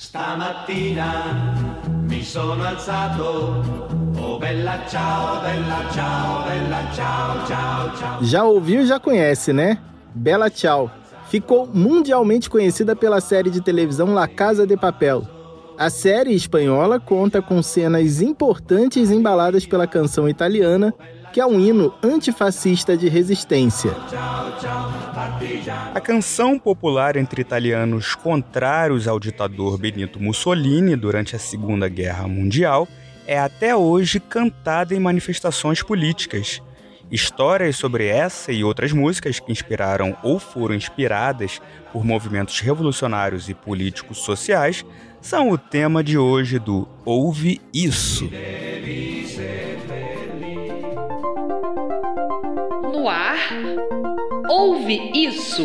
Stamattina mi sono alzato. Oh bella ciao, bella ciao, bella ciao, ciao, ciao. Já ouviu já conhece, né? Bela Tchau. Ficou mundialmente conhecida pela série de televisão La Casa de Papel. A série espanhola conta com cenas importantes embaladas pela canção italiana que é um hino antifascista de resistência. A canção popular entre italianos contrários ao ditador Benito Mussolini durante a Segunda Guerra Mundial é até hoje cantada em manifestações políticas. Histórias sobre essa e outras músicas que inspiraram ou foram inspiradas por movimentos revolucionários e políticos sociais são o tema de hoje do Ouve Isso. No ar. Ouve isso.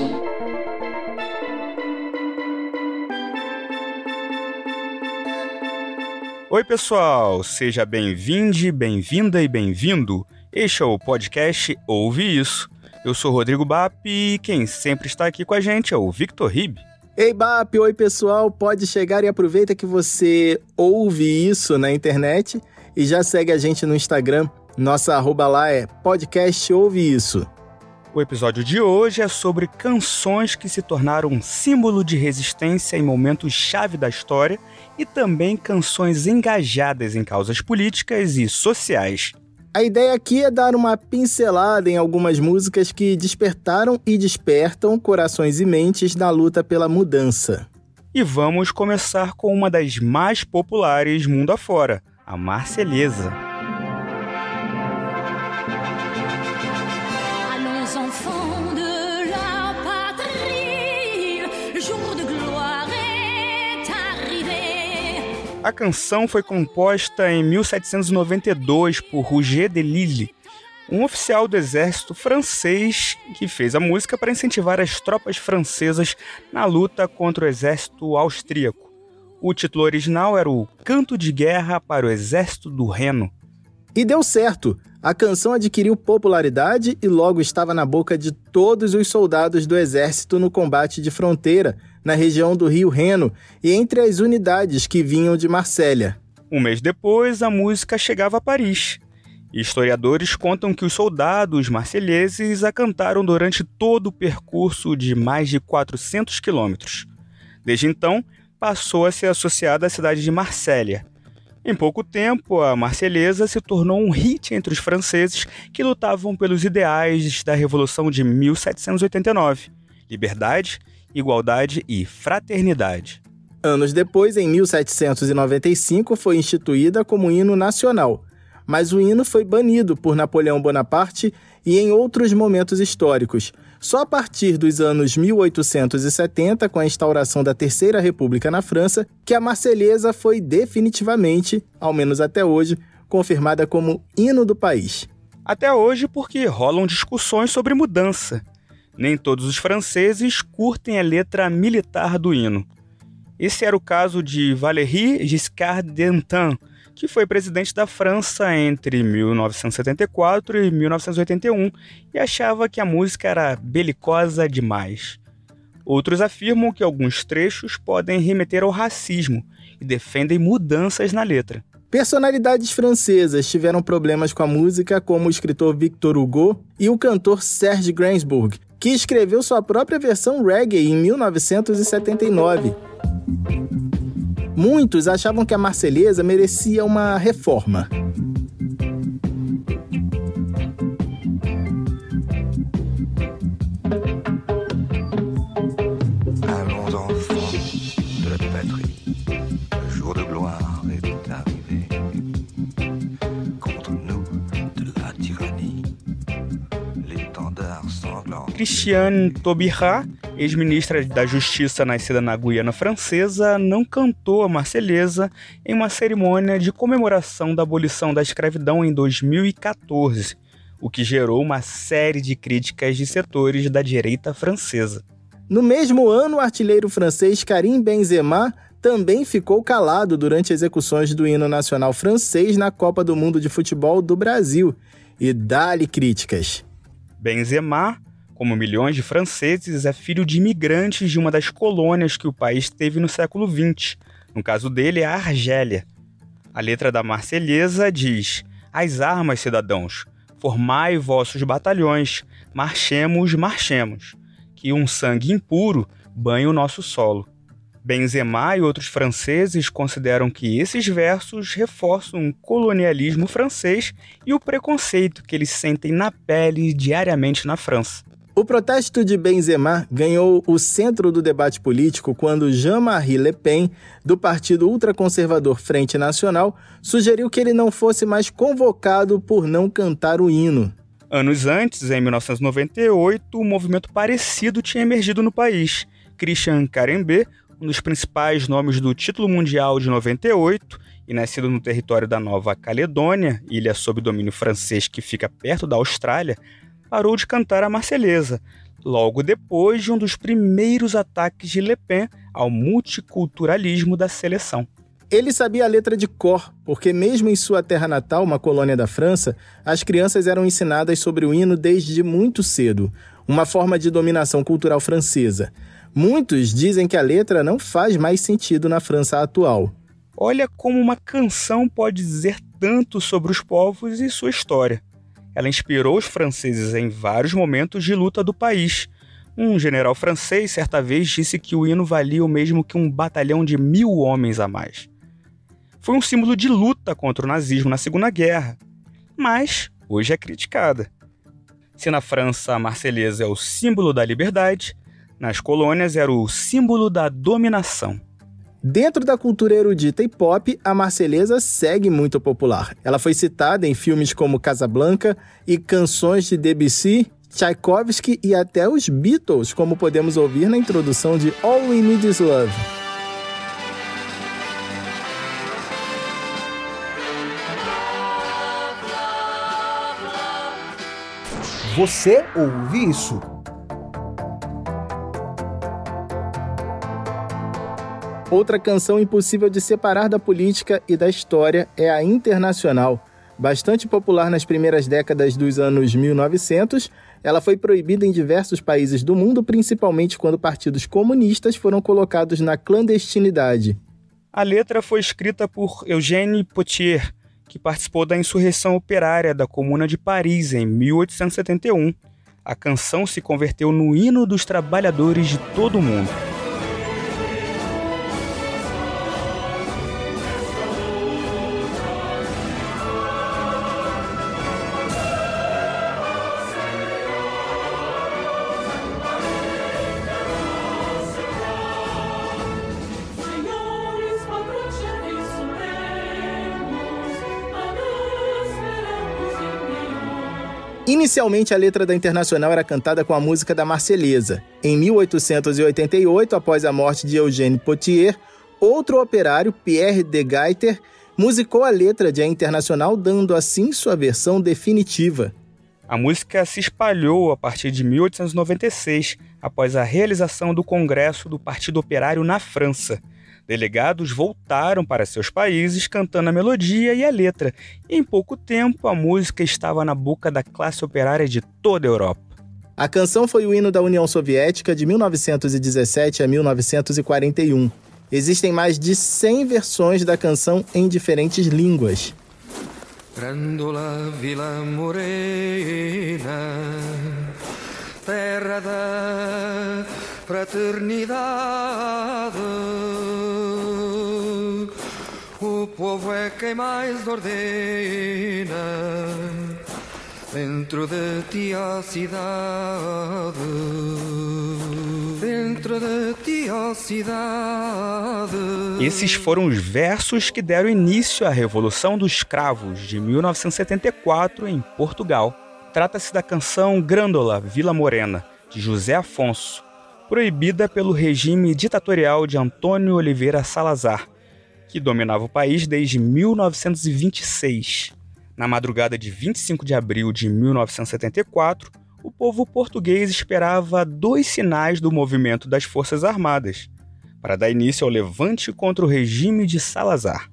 Oi, pessoal, seja bem-vinde, bem-vinda e bem-vindo. Este é o podcast Ouve Isso. Eu sou Rodrigo Bap e quem sempre está aqui com a gente é o Victor Rib. Ei, Bap, oi pessoal, pode chegar e aproveita que você ouve isso na internet e já segue a gente no Instagram nossa arroba lá é podcast Ouve Isso. O episódio de hoje é sobre canções que se tornaram um símbolo de resistência em momentos chave da história e também canções engajadas em causas políticas e sociais. A ideia aqui é dar uma pincelada em algumas músicas que despertaram e despertam corações e mentes na luta pela mudança. E vamos começar com uma das mais populares mundo afora, a Marselhesa. A canção foi composta em 1792 por Roger de Lille, um oficial do exército francês que fez a música para incentivar as tropas francesas na luta contra o exército austríaco. O título original era o Canto de Guerra para o Exército do Reno. E deu certo! A canção adquiriu popularidade e logo estava na boca de todos os soldados do exército no combate de fronteira, na região do Rio Reno e entre as unidades que vinham de Marsella. Um mês depois, a música chegava a Paris. Historiadores contam que os soldados marselheses a cantaram durante todo o percurso de mais de 400 quilômetros. Desde então, passou a ser associada à cidade de Marsella. Em pouco tempo, a Marselhesa se tornou um hit entre os franceses que lutavam pelos ideais da Revolução de 1789: liberdade, igualdade e fraternidade. Anos depois, em 1795, foi instituída como hino nacional, mas o hino foi banido por Napoleão Bonaparte e em outros momentos históricos. Só a partir dos anos 1870, com a instauração da Terceira República na França, que a Marselhesa foi definitivamente, ao menos até hoje, confirmada como hino do país. Até hoje, porque rolam discussões sobre mudança. Nem todos os franceses curtem a letra militar do hino. Esse era o caso de Valéry Giscard d'Estaing, que foi presidente da França entre 1974 e 1981 e achava que a música era belicosa demais. Outros afirmam que alguns trechos podem remeter ao racismo e defendem mudanças na letra. Personalidades francesas tiveram problemas com a música, como o escritor Victor Hugo e o cantor Serge Gainsbourg, que escreveu sua própria versão reggae em 1979. Muitos achavam que a Marselhesa merecia uma reforma. Christiane Taubira, ex-ministra da Justiça nascida na Guiana Francesa, não cantou a Marselhesa em uma cerimônia de comemoração da abolição da escravidão em 2014, o que gerou uma série de críticas de setores da direita francesa. No mesmo ano, o artilheiro francês Karim Benzema também ficou calado durante execuções do hino nacional francês na Copa do Mundo de Futebol do Brasil e dá-lhe críticas. Benzema Como milhões de franceses, é filho de imigrantes de uma das colônias que o país teve no século XX. No caso dele, é a Argélia. A letra da Marselhesa diz: As armas, cidadãos, formai vossos batalhões, marchemos, marchemos, que um sangue impuro banhe o nosso solo. Benzema e outros franceses consideram que esses versos reforçam o colonialismo francês e o preconceito que eles sentem na pele diariamente na França. O protesto de Benzema ganhou o centro do debate político quando Jean-Marie Le Pen, do partido ultraconservador Frente Nacional, sugeriu que ele não fosse mais convocado por não cantar o hino. Anos antes, em 1998, um movimento parecido tinha emergido no país. Christian Carembé um dos principais nomes do título mundial de 98 e nascido no território da Nova Caledônia, ilha sob domínio francês que fica perto da Austrália, parou de cantar a Marselhesa, logo depois de um dos primeiros ataques de Le Pen ao multiculturalismo da seleção. Ele sabia a letra de cor, porque mesmo em sua terra natal, uma colônia da França, as crianças eram ensinadas sobre o hino desde muito cedo, uma forma de dominação cultural francesa. Muitos dizem que a letra não faz mais sentido na França atual. Olha como uma canção pode dizer tanto sobre os povos e sua história. Ela inspirou os franceses em vários momentos de luta do país. Um general francês certa vez disse que o hino valia o mesmo que um batalhão de mil homens a mais. Foi um símbolo de luta contra o nazismo na Segunda Guerra, mas hoje é criticada. Se na França a Marselhesa é o símbolo da liberdade, nas colônias era o símbolo da dominação. Dentro da cultura erudita e pop, a Marselhesa segue muito popular. Ela foi citada em filmes como Casablanca e canções de Debussy, Tchaikovsky e até os Beatles, como podemos ouvir na introdução de All We Need Is Love. Você ouve isso? Outra canção impossível de separar da política e da história é a Internacional. Bastante popular nas primeiras décadas dos anos 1900, ela foi proibida em diversos países do mundo, principalmente quando partidos comunistas foram colocados na clandestinidade. A letra foi escrita por Eugène Potier, que participou da insurreição operária da Comuna de Paris em 1871. A canção se converteu no hino dos trabalhadores de todo o mundo. Inicialmente, a letra da Internacional era cantada com a música da Marselhesa. Em 1888, após a morte de Eugène Potier, outro operário, Pierre de Gaiter, musicou a letra de A Internacional, dando assim sua versão definitiva. A música se espalhou a partir de 1896, após a realização do Congresso do Partido Operário na França. Delegados voltaram para seus países cantando a melodia e a letra, e em pouco tempo a música estava na boca da classe operária de toda a Europa. A canção foi o hino da União Soviética de 1917 a 1941. Existem mais de 100 versões da canção em diferentes línguas. Grandola Vila Morena, terra da fraternidade. O povo é quem mais ordena. Dentro de ti a cidade, dentro de ti a cidade. Esses foram os versos que deram início à Revolução dos Escravos de 1974 em Portugal. Trata-se da canção Grândola Vila Morena, de José Afonso, proibida pelo regime ditatorial de Antônio Oliveira Salazar, que dominava o país desde 1926. Na madrugada de 25 de abril de 1974, o povo português esperava dois sinais do movimento das Forças Armadas para dar início ao levante contra o regime de Salazar.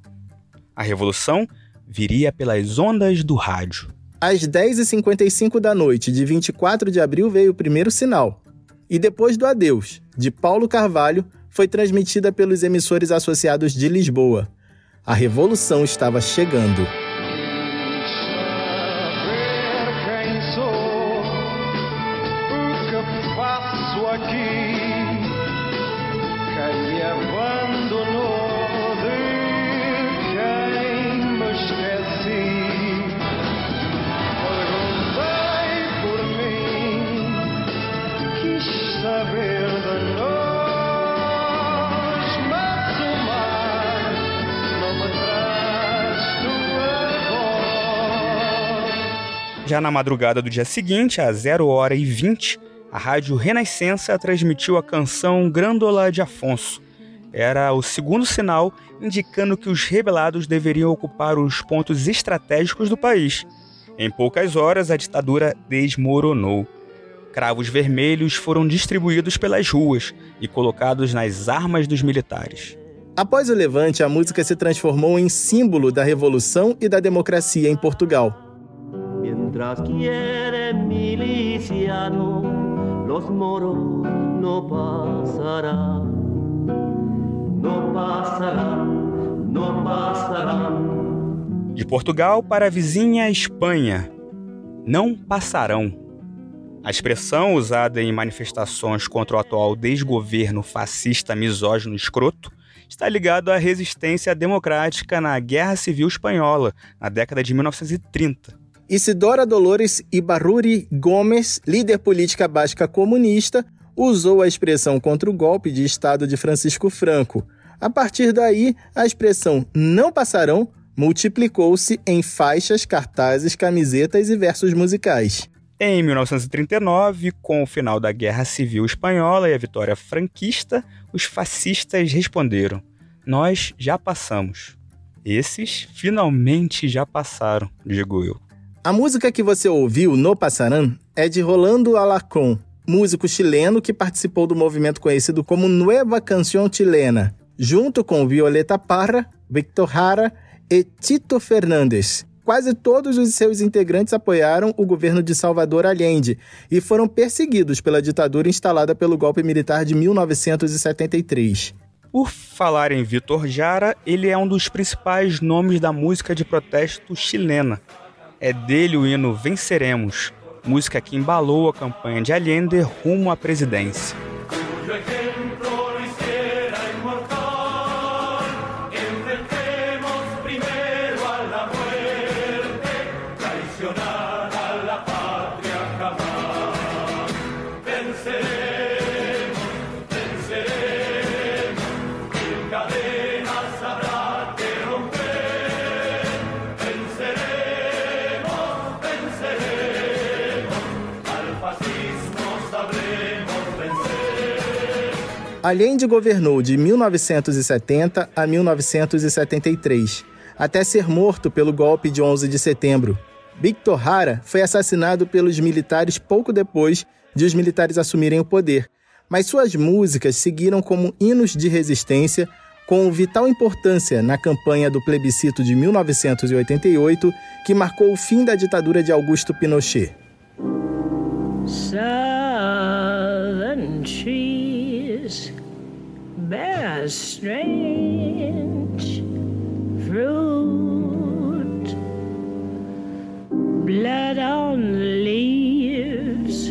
A revolução viria pelas ondas do rádio. Às 10h55 da noite de 24 de abril veio o primeiro sinal. E depois do adeus, de Paulo Carvalho, foi transmitida pelos emissores associados de Lisboa. A revolução estava chegando. Já na madrugada do dia seguinte, às 0 hora e 20, a rádio Renascença transmitiu a canção Grândola de Afonso. Era o segundo sinal indicando que os rebelados deveriam ocupar os pontos estratégicos do país. Em poucas horas, a ditadura desmoronou. Cravos vermelhos foram distribuídos pelas ruas e colocados nas armas dos militares. Após o levante, a música se transformou em símbolo da revolução e da democracia em Portugal. Mientras miliciano, los moros no pasarán, no pasarán, no pasarán. De Portugal para a vizinha Espanha, não passarão. A expressão usada em manifestações contra o atual desgoverno fascista misógino escroto está ligado à resistência democrática na Guerra Civil Espanhola, na década de 1930. Isidora Dolores Ibarruri Gomes, líder política básica comunista, usou a expressão contra o golpe de Estado de Francisco Franco. A partir daí, a expressão não passarão multiplicou-se em faixas, cartazes, camisetas e versos musicais. Em 1939, com o final da Guerra Civil Espanhola e a vitória franquista, os fascistas responderam: Nós já passamos. Esses finalmente já passaram, digo eu. A música que você ouviu, No Passarán, é de Rolando Alarcón, músico chileno que participou do movimento conhecido como Nueva Canción Chilena, junto com Violeta Parra, Victor Jara e Tito Fernandes. Quase todos os seus integrantes apoiaram o governo de Salvador Allende e foram perseguidos pela ditadura instalada pelo golpe militar de 1973. Por falar em Vitor Jara, ele é um dos principais nomes da música de protesto chilena. É dele o hino Venceremos, música que embalou a campanha de Allende rumo à presidência. Allende governou de 1970 a 1973, até ser morto pelo golpe de 11 de setembro. Victor Jara foi assassinado pelos militares pouco depois de os militares assumirem o poder, mas suas músicas seguiram como hinos de resistência com vital importância na campanha do plebiscito de 1988, que marcou o fim da ditadura de Augusto Pinochet. Southern strange fruit, blood on the leaves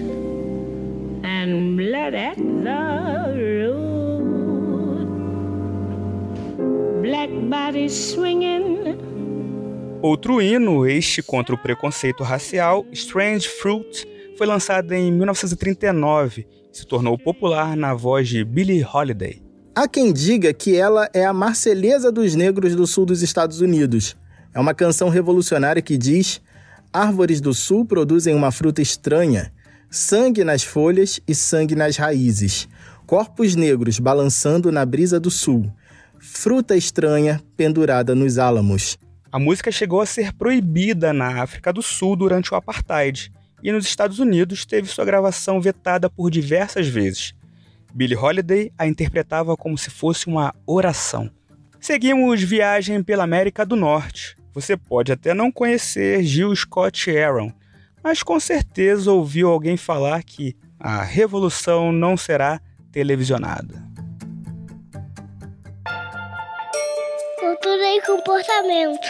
and blood at the root, black bodies swinging. Outro hino, este contra o preconceito racial, Strange Fruit, foi lançado em 1939 e se tornou popular na voz de Billie Holiday. Há quem diga que ela é a Marselhesa dos negros do sul dos Estados Unidos. É uma canção revolucionária que diz: Árvores do sul produzem uma fruta estranha, sangue nas folhas e sangue nas raízes, corpos negros balançando na brisa do sul, fruta estranha pendurada nos álamos. A música chegou a ser proibida na África do Sul durante o apartheid e nos Estados Unidos teve sua gravação vetada por diversas vezes. Billie Holiday a interpretava como se fosse uma oração. Seguimos viagem pela América do Norte. Você pode até não conhecer Gil Scott Aaron, mas com certeza ouviu alguém falar que a revolução não será televisionada. Cultura e comportamento.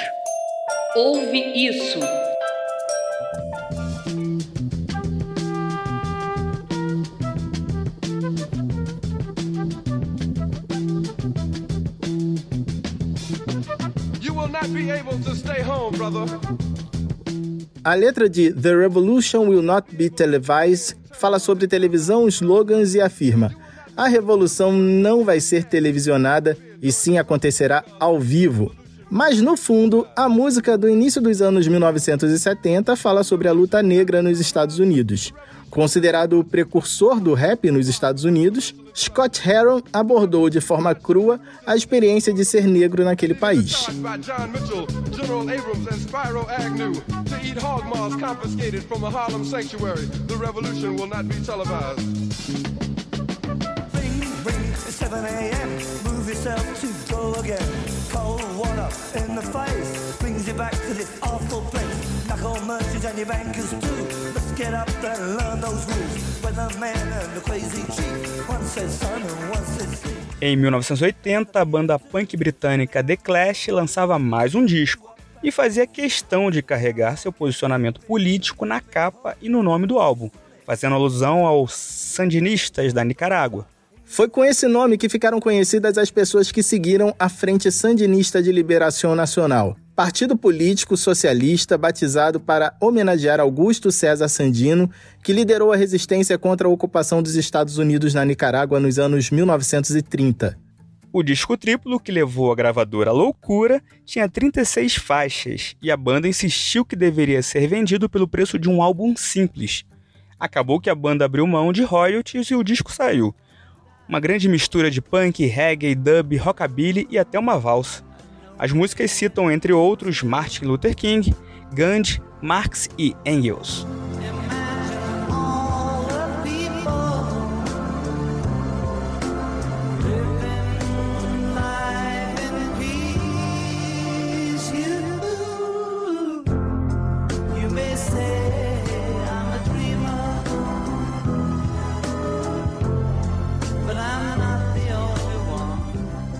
Ouve isso. A letra de The Revolution Will Not Be Televised fala sobre televisão, slogans e afirma: a revolução não vai ser televisionada e sim acontecerá ao vivo. Mas no fundo, a música do início dos anos 1970 fala sobre a luta negra nos Estados Unidos. Considerado o precursor do rap nos Estados Unidos, Scott Heron abordou de forma crua a experiência de ser negro naquele país. It's 7 a.m. Move yourself to go again. Cold water in the face brings you back to this awful place. Knuckle merchants and your bankers too. Let's get up and learn those rules. Weatherman and the crazy chief. One says and one says. Em 1980, a banda punk britânica The Clash lançava mais um disco e fazia questão de carregar seu posicionamento político na capa e no nome do álbum, fazendo alusão aos sandinistas da Nicarágua. Foi com esse nome que ficaram conhecidas as pessoas que seguiram a Frente Sandinista de Liberação Nacional, partido político socialista batizado para homenagear Augusto César Sandino, que liderou a resistência contra a ocupação dos Estados Unidos na Nicarágua nos anos 1930. O disco triplo, que levou a gravadora à loucura, tinha 36 faixas e a banda insistiu que deveria ser vendido pelo preço de um álbum simples. Acabou que a banda abriu mão de royalties e o disco saiu. Uma grande mistura de punk, reggae, dub, rockabilly e até uma valsa. As músicas citam, entre outros, Martin Luther King, Gandhi, Marx e Engels.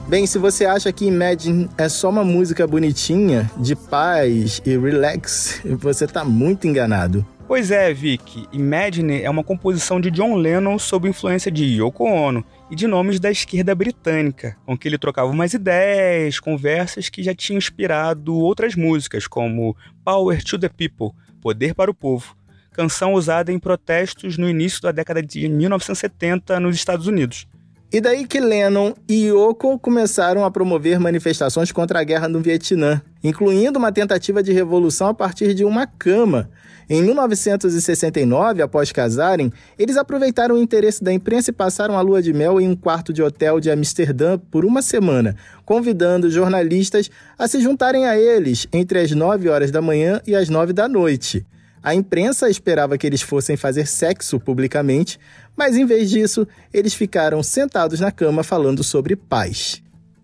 Bem, se você acha que Imagine é só uma música bonitinha, de paz e relax, você tá muito enganado. Pois é, Vic, Imagine é uma composição de John Lennon sob influência de Yoko Ono e de nomes da esquerda britânica, com que ele trocava umas ideias, conversas que já tinham inspirado outras músicas, como Power to the People, Poder para o Povo, canção usada em protestos no início da década de 1970 nos Estados Unidos. E daí que Lennon e Yoko começaram a promover manifestações contra a guerra no Vietnã, incluindo uma tentativa de revolução a partir de uma cama. Em 1969, após casarem, eles aproveitaram o interesse da imprensa e passaram a lua de mel em um quarto de hotel de Amsterdã por uma semana, convidando jornalistas a se juntarem a eles entre as 9 horas da manhã e as 9 da noite. A imprensa esperava que eles fossem fazer sexo publicamente, mas em vez disso, eles ficaram sentados na cama falando sobre paz.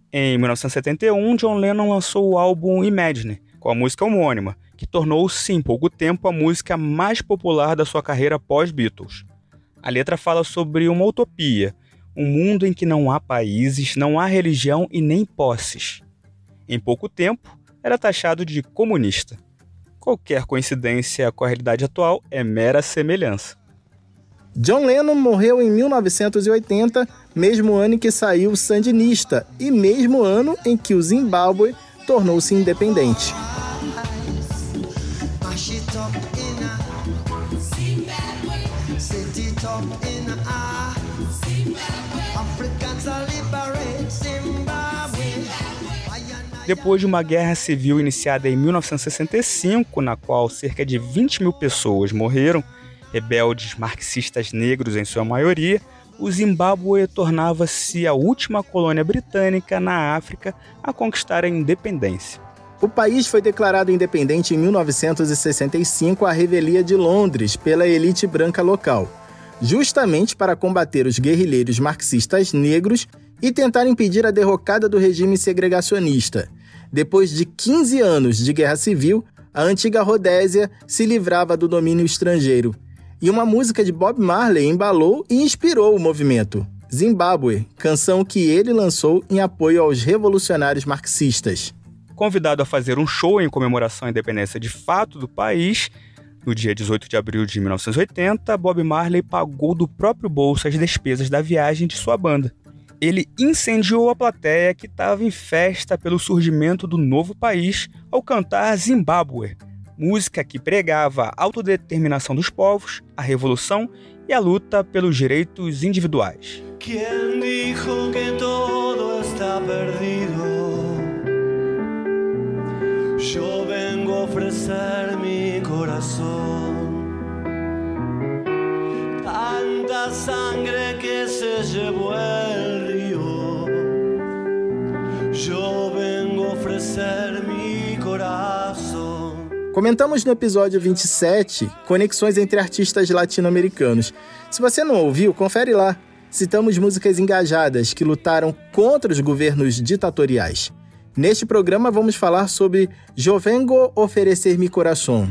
Em 1971, John Lennon lançou o álbum Imagine, com a música homônima, que tornou-se em pouco tempo a música mais popular da sua carreira pós-Beatles. A letra fala sobre uma utopia, um mundo em que não há países, não há religião e nem posses. Em pouco tempo, era taxado de comunista. Qualquer coincidência com a realidade atual é mera semelhança. John Lennon morreu em 1980, mesmo ano em que saiu Sandinista e mesmo ano em que o Zimbábue tornou-se independente. Depois de uma guerra civil iniciada em 1965, na qual cerca de 20 mil pessoas morreram, rebeldes marxistas negros em sua maioria, o Zimbábue tornava-se a última colônia britânica na África a conquistar a independência. O país foi declarado independente em 1965 à revelia de Londres pela elite branca local, justamente para combater os guerrilheiros marxistas negros e tentar impedir a derrocada do regime segregacionista. Depois de 15 anos de guerra civil, a antiga Rodésia se livrava do domínio estrangeiro. E uma música de Bob Marley embalou e inspirou o movimento. Zimbábue, canção que ele lançou em apoio aos revolucionários marxistas. Convidado a fazer um show em comemoração à independência de fato do país, no dia 18 de abril de 1980, Bob Marley pagou do próprio bolso as despesas da viagem de sua banda. Ele incendiou a plateia que estava em festa pelo surgimento do novo país ao cantar Zimbábue, música que pregava a autodeterminação dos povos, a revolução e a luta pelos direitos individuais. ¿Quién dijo que todo está perdido? Yo vengo ofrecer mi corazón. Tanta sangre que se llevó el río. Yo vengo ofrecer mi corazón. Comentamos no episódio 27 conexões entre artistas latino-americanos. Se você não ouviu, confere lá. Citamos músicas engajadas que lutaram contra os governos ditatoriais. Neste programa vamos falar sobre Jo Vengo Oferecer Mi Coração.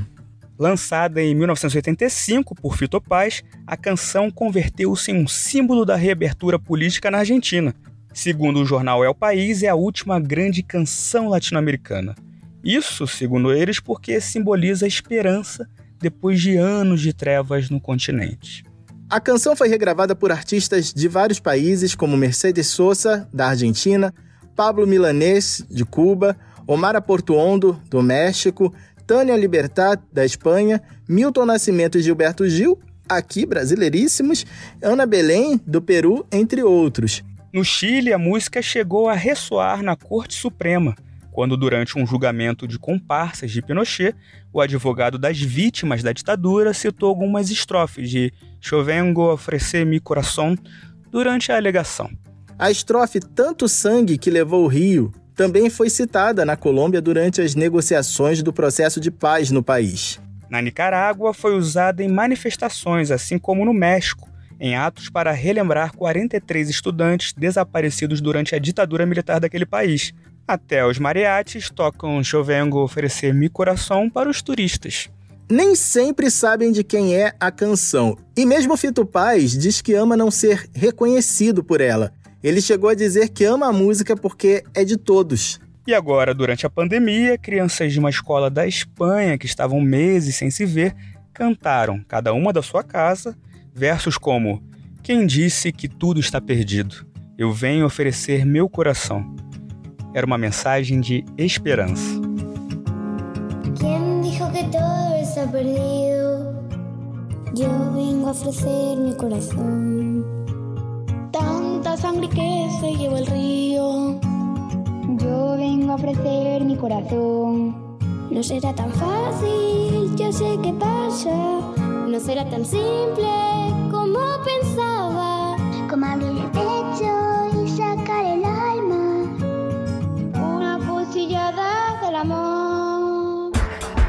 Lançada em 1985 por Fito Paz, a canção converteu-se em um símbolo da reabertura política na Argentina. Segundo o jornal El País, é a última grande canção latino-americana. Isso, segundo eles, porque simboliza a esperança depois de anos de trevas no continente. A canção foi regravada por artistas de vários países, como Mercedes Sosa, da Argentina, Pablo Milanês, de Cuba, Omar Portuondo, do México, Tânia Libertad, da Espanha, Milton Nascimento e Gilberto Gil, aqui brasileiríssimos, Ana Belém, do Peru, entre outros. No Chile, a música chegou a ressoar na Corte Suprema, quando, durante um julgamento de comparsas de Pinochet, o advogado das vítimas da ditadura citou algumas estrofes de Chovengo oferecer mi coração durante a alegação. A estrofe Tanto Sangue que Levou o Rio também foi citada na Colômbia durante as negociações do processo de paz no país. Na Nicarágua, foi usada em manifestações, assim como no México, em atos para relembrar 43 estudantes desaparecidos durante a ditadura militar daquele país. Até os mariachis tocam Chovengo oferecer Mi Coração para os turistas. Nem sempre sabem de quem é a canção, e mesmo Fito Paz diz que ama não ser reconhecido por ela. Ele chegou a dizer que ama a música porque é de todos. E agora, durante a pandemia, crianças de uma escola da Espanha que estavam meses sem se ver cantaram, cada uma da sua casa, versos como: Quem disse que tudo está perdido? Eu venho oferecer meu coração. Era uma mensagem de esperança. ¿Quién dijo que todo está perdido? Yo vengo a ofrecer mi corazón. Tanta sangre que se llevó el río. Yo vengo a ofrecer mi corazón. No será tan fácil, yo sé qué pasa. No será tan simple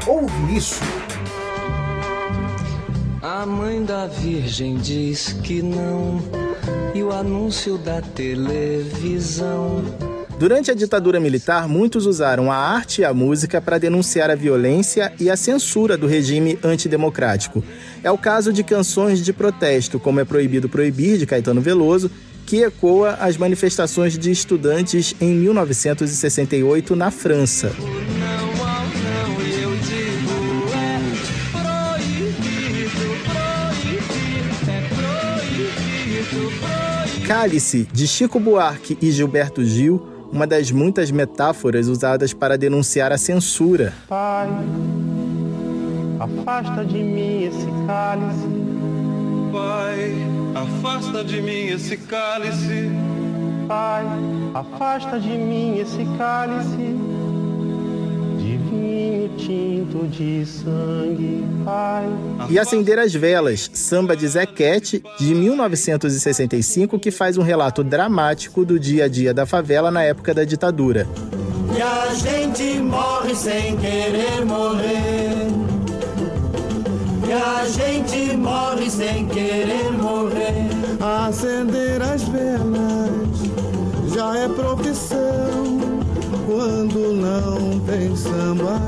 Ouve isso. A mãe da Virgem diz que não, e o anúncio da televisão. Durante a ditadura militar, muitos usaram a arte e a música para denunciar a violência e a censura do regime antidemocrático. É o caso de canções de protesto, como É Proibido Proibir, de Caetano Veloso, que ecoa as manifestações de estudantes em 1968 na França. Cálice, de Chico Buarque e Gilberto Gil, uma das muitas metáforas usadas para denunciar a censura. Pai, afasta de mim esse cálice. Pai, afasta de mim esse cálice. Pai, afasta de mim esse cálice. Tinto de sangue, Pai. E Acender as Velas, samba de Zequete, de 1965, que faz um relato dramático do dia a dia da favela na época da ditadura. E a gente morre sem querer morrer. E a gente morre sem querer morrer. Acender as velas já é profissão. Quando não tem samba,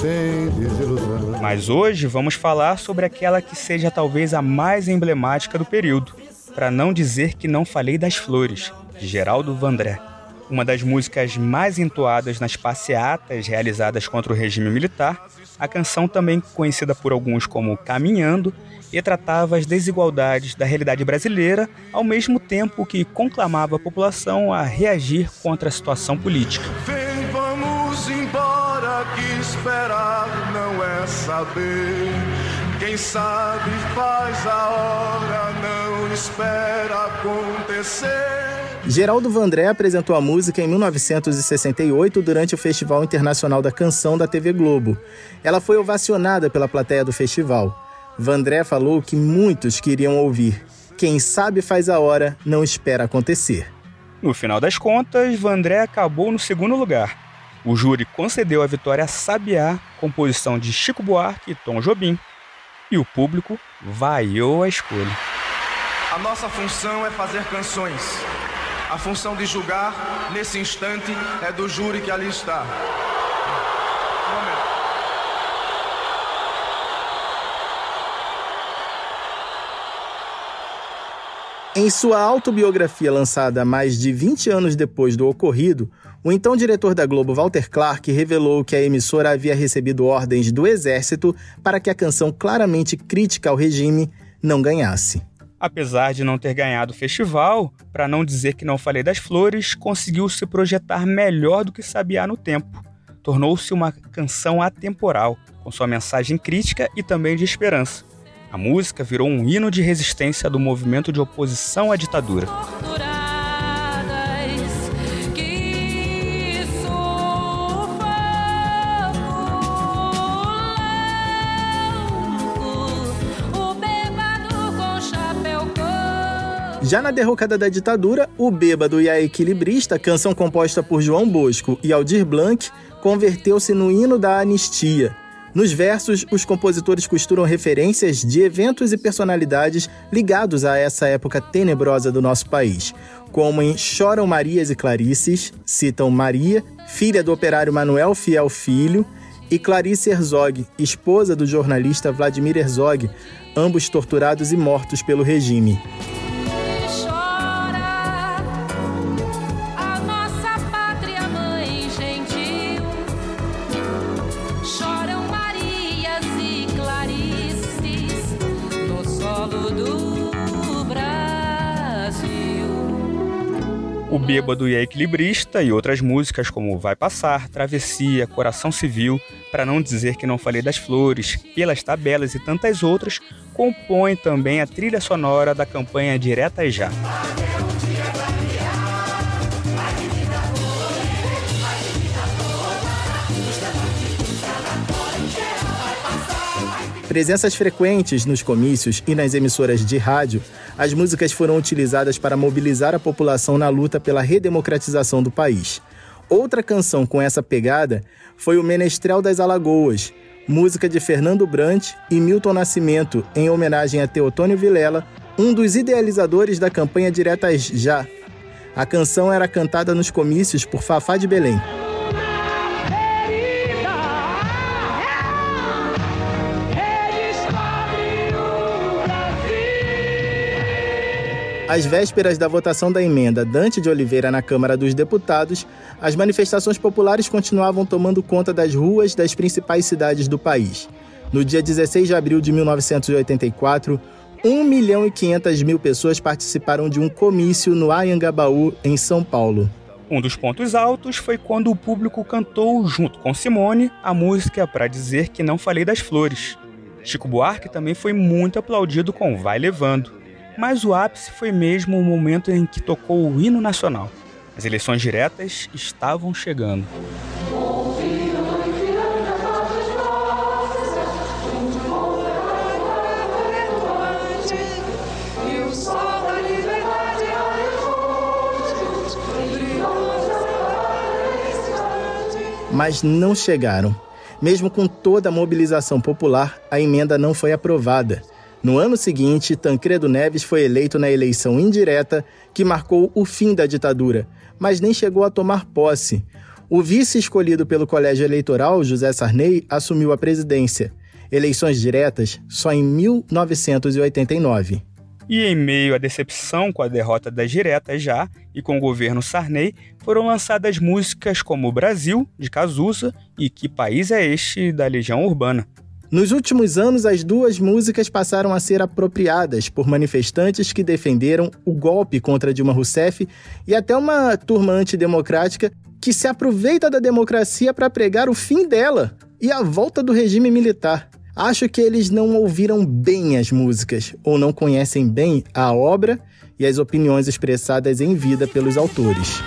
tem desilusão. Mas hoje vamos falar sobre aquela que seja talvez a mais emblemática do período, para não dizer que não falei das flores, de Geraldo Vandré. Uma das músicas mais entoadas nas passeatas realizadas contra o regime militar, a canção também conhecida por alguns como Caminhando, retratava as desigualdades da realidade brasileira, ao mesmo tempo que conclamava a população a reagir contra a situação política. Vem, vamos embora, que esperar não é saber. Quem sabe faz a hora, não espera acontecer. Geraldo Vandré apresentou a música em 1968 durante o Festival Internacional da Canção da TV Globo. Ela foi ovacionada pela plateia do festival. Vandré falou que muitos queriam ouvir. Quem sabe faz a hora, não espera acontecer. No final das contas, Vandré acabou no segundo lugar. O júri concedeu a vitória a Sabiá, composição de Chico Buarque e Tom Jobim. E o público vaiou a escolha. A nossa função é fazer canções. A função de julgar, nesse instante, é do júri que ali está. Em sua autobiografia lançada mais de 20 anos depois do ocorrido, o então diretor da Globo, Walter Clark, revelou que a emissora havia recebido ordens do Exército para que a canção claramente crítica ao regime não ganhasse. Apesar de não ter ganhado o festival, para não dizer que não falei das flores, conseguiu se projetar melhor do que sabia no tempo. Tornou-se uma canção atemporal, com sua mensagem crítica e também de esperança. A música virou um hino de resistência do movimento de oposição à ditadura. Já na derrocada da ditadura, O Bêbado e a Equilibrista, canção composta por João Bosco e Aldir Blanc, converteu-se no hino da anistia. Nos versos, os compositores costuram referências de eventos e personalidades ligados a essa época tenebrosa do nosso país, como em Choram Marias e Clarices, citam Maria, filha do operário Manuel Fiel Filho, e Clarice Herzog, esposa do jornalista Vladimir Herzog, ambos torturados e mortos pelo regime. Bêbado e a Equilibrista e outras músicas como Vai Passar, Travessia, Coração Civil, para não dizer que não falei das flores, Pelas Tabelas e tantas outras, compõem também a trilha sonora da campanha Direta Já. Presenças frequentes nos comícios e nas emissoras de rádio, as músicas foram utilizadas para mobilizar a população na luta pela redemocratização do país. Outra canção com essa pegada foi o Menestrel das Alagoas, música de Fernando Brant e Milton Nascimento, em homenagem a Teotônio Vilela, um dos idealizadores da campanha Diretas Já. A canção era cantada nos comícios por Fafá de Belém. Às vésperas da votação da emenda Dante de Oliveira na Câmara dos Deputados, as manifestações populares continuavam tomando conta das ruas das principais cidades do país. No dia 16 de abril de 1984, 1 milhão e 500 mil pessoas participaram de um comício no Ayangabaú, em São Paulo. Um dos pontos altos foi quando o público cantou, junto com Simone, a música Para Dizer Que Não Falei das Flores. Chico Buarque também foi muito aplaudido com Vai Levando mas o ápice foi mesmo o momento em que tocou o hino nacional. As eleições diretas estavam chegando. Mas não chegaram. Mesmo com toda a mobilização popular, a emenda não foi aprovada. No ano seguinte, Tancredo Neves foi eleito na eleição indireta que marcou o fim da ditadura, mas nem chegou a tomar posse. O vice escolhido pelo colégio eleitoral, José Sarney, assumiu a presidência. Eleições diretas só em 1989. E em meio à decepção com a derrota das diretas já e com o governo Sarney, foram lançadas músicas como Brasil, de Cazuza, e Que País é Este, da Legião Urbana. Nos últimos anos, as duas músicas passaram a ser apropriadas por manifestantes que defenderam o golpe contra Dilma Rousseff e até uma turma antidemocrática que se aproveita da democracia para pregar o fim dela e a volta do regime militar. Acho que eles não ouviram bem as músicas ou não conhecem bem a obra e as opiniões expressadas em vida pelos autores.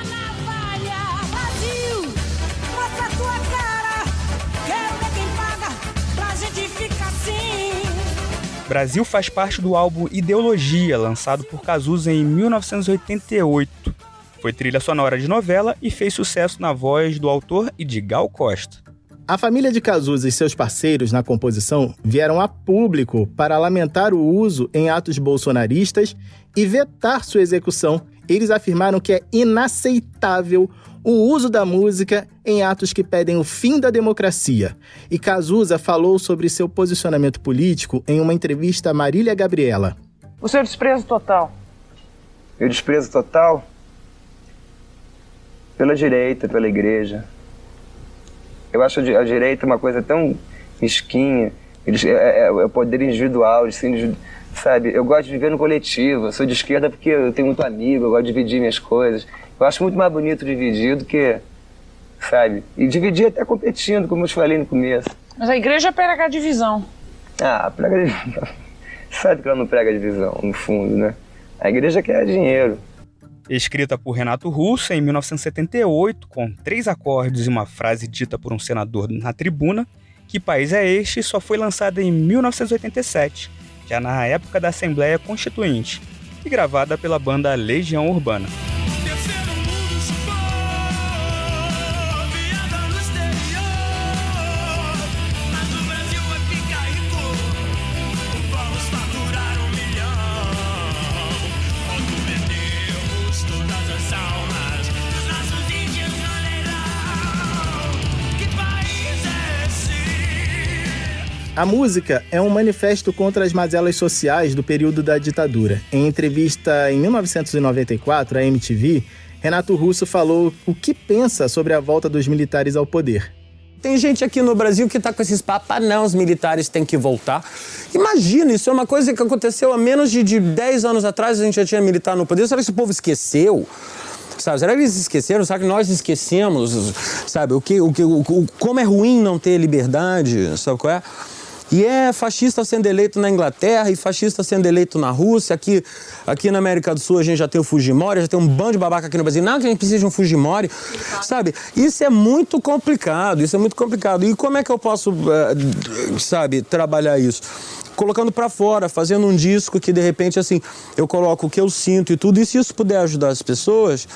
Brasil faz parte do álbum Ideologia, lançado por Cazuza em 1988. Foi trilha sonora de novela e fez sucesso na voz do autor e de Gal Costa. A família de Cazuza e seus parceiros na composição vieram a público para lamentar o uso em atos bolsonaristas e vetar sua execução. Eles afirmaram que é inaceitável o uso da música em atos que pedem o fim da democracia. E Cazuza falou sobre seu posicionamento político em uma entrevista a Marília Gabriela. O seu desprezo total? Meu desprezo total? Pela direita, pela igreja. Eu acho a direita uma coisa tão mesquinha. Eles, é, é, é o poder individual, assim, sabe? Eu gosto de viver no coletivo. Eu sou de esquerda porque eu tenho muito amigo, eu gosto de dividir minhas coisas. Eu acho muito mais bonito dividir do que, sabe? E dividir até competindo, como eu te falei no começo. Mas a igreja prega a divisão. Ah, prega divisão. Sabe que ela não prega divisão, no fundo, né? A igreja quer dinheiro. Escrita por Renato Russo em 1978, com três acordes e uma frase dita por um senador na tribuna, Que País é Este só foi lançada em 1987, já na época da Assembleia Constituinte, e gravada pela banda Legião Urbana. A música é um manifesto contra as mazelas sociais do período da ditadura. Em entrevista em 1994 à MTV, Renato Russo falou o que pensa sobre a volta dos militares ao poder. Tem gente aqui no Brasil que está com esses papos, ah, não, os militares têm que voltar. Imagina, isso é uma coisa que aconteceu há menos de, de 10 anos atrás, a gente já tinha militar no poder. Será que esse povo esqueceu? Sabe, será que eles esqueceram? Será que nós esquecemos? Sabe, o que, o que, o, como é ruim não ter liberdade? Sabe qual é? E é fascista sendo eleito na Inglaterra e fascista sendo eleito na Rússia. Aqui, aqui na América do Sul a gente já tem o Fujimori, já tem um bando de babaca aqui no Brasil. Não, que a gente precisa de um Fujimori. Sabe? Isso é muito complicado, isso é muito complicado. E como é que eu posso, uh, sabe, trabalhar isso? colocando para fora, fazendo um disco que de repente assim, eu coloco o que eu sinto e tudo, e se isso puder ajudar as pessoas,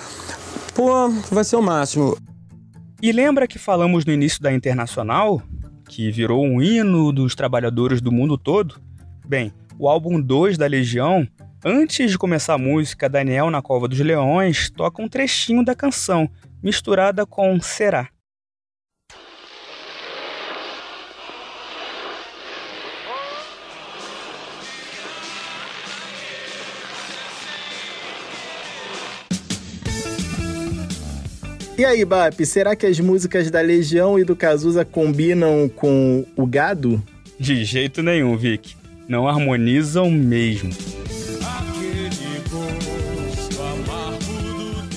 pô, vai ser o máximo. E lembra que falamos no início da Internacional que virou um hino dos trabalhadores do mundo todo? Bem, o álbum 2 da Legião, antes de começar a música Daniel na Cova dos Leões, toca um trechinho da canção, misturada com Será. E aí, Bap, será que as músicas da Legião e do Cazuza combinam com o gado? De jeito nenhum, Vic. Não harmonizam mesmo.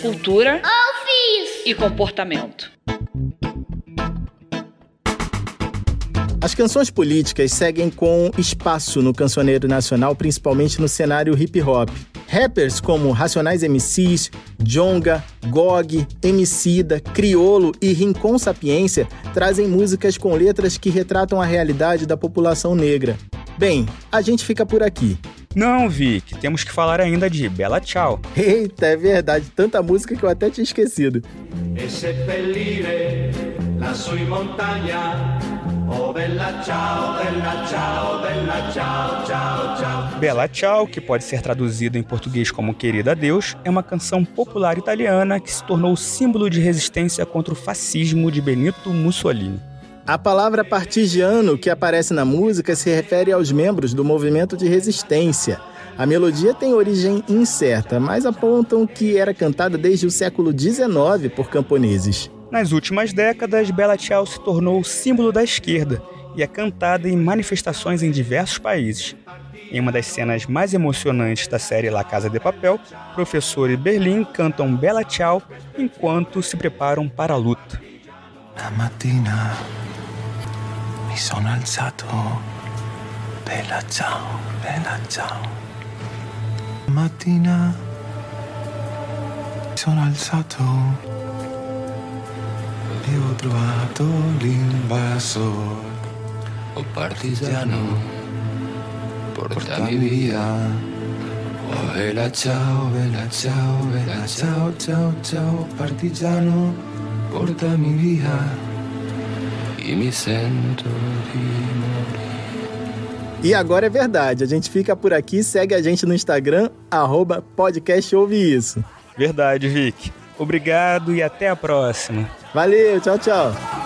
Cultura e comportamento. As canções políticas seguem com espaço no cancioneiro nacional, principalmente no cenário hip hop. Rappers como Racionais MCs, Jonga, Gog, Emicida, Criolo e Rincon Sapiência trazem músicas com letras que retratam a realidade da população negra. Bem, a gente fica por aqui. Não, Vic, temos que falar ainda de Bela Tchau. Eita, é verdade, tanta música que eu até tinha esquecido. E seppellire lassù in montagna Oh bella ciao, bella ciao, bella ciao, ciao, ciao. Bella Ciao, que pode ser traduzido em português como Querida Deus, é uma canção popular italiana que se tornou símbolo de resistência contra o fascismo de Benito Mussolini. A palavra partigiano que aparece na música se refere aos membros do movimento de resistência. A melodia tem origem incerta, mas apontam que era cantada desde o século XIX por camponeses. Nas últimas décadas, Bella Ciao se tornou símbolo da esquerda e é cantada em manifestações em diversos países. Em uma das cenas mais emocionantes da série La Casa de Papel, professor e Berlim cantam Bella Ciao enquanto se preparam para a luta. La mattina mi sono alzato, bella ciao, bella ciao. La mattina mi sono alzato e ho trovato l'invasor. Oh partigiano, portami via. Oh bella ciao, bella ciao, bella ciao, ciao, ciao, partigiano, portami via. E me sento di morire. E agora é verdade, a gente fica por aqui, segue a gente no Instagram, arroba Isso. Verdade, Vic. Obrigado e até a próxima. Valeu, tchau, tchau.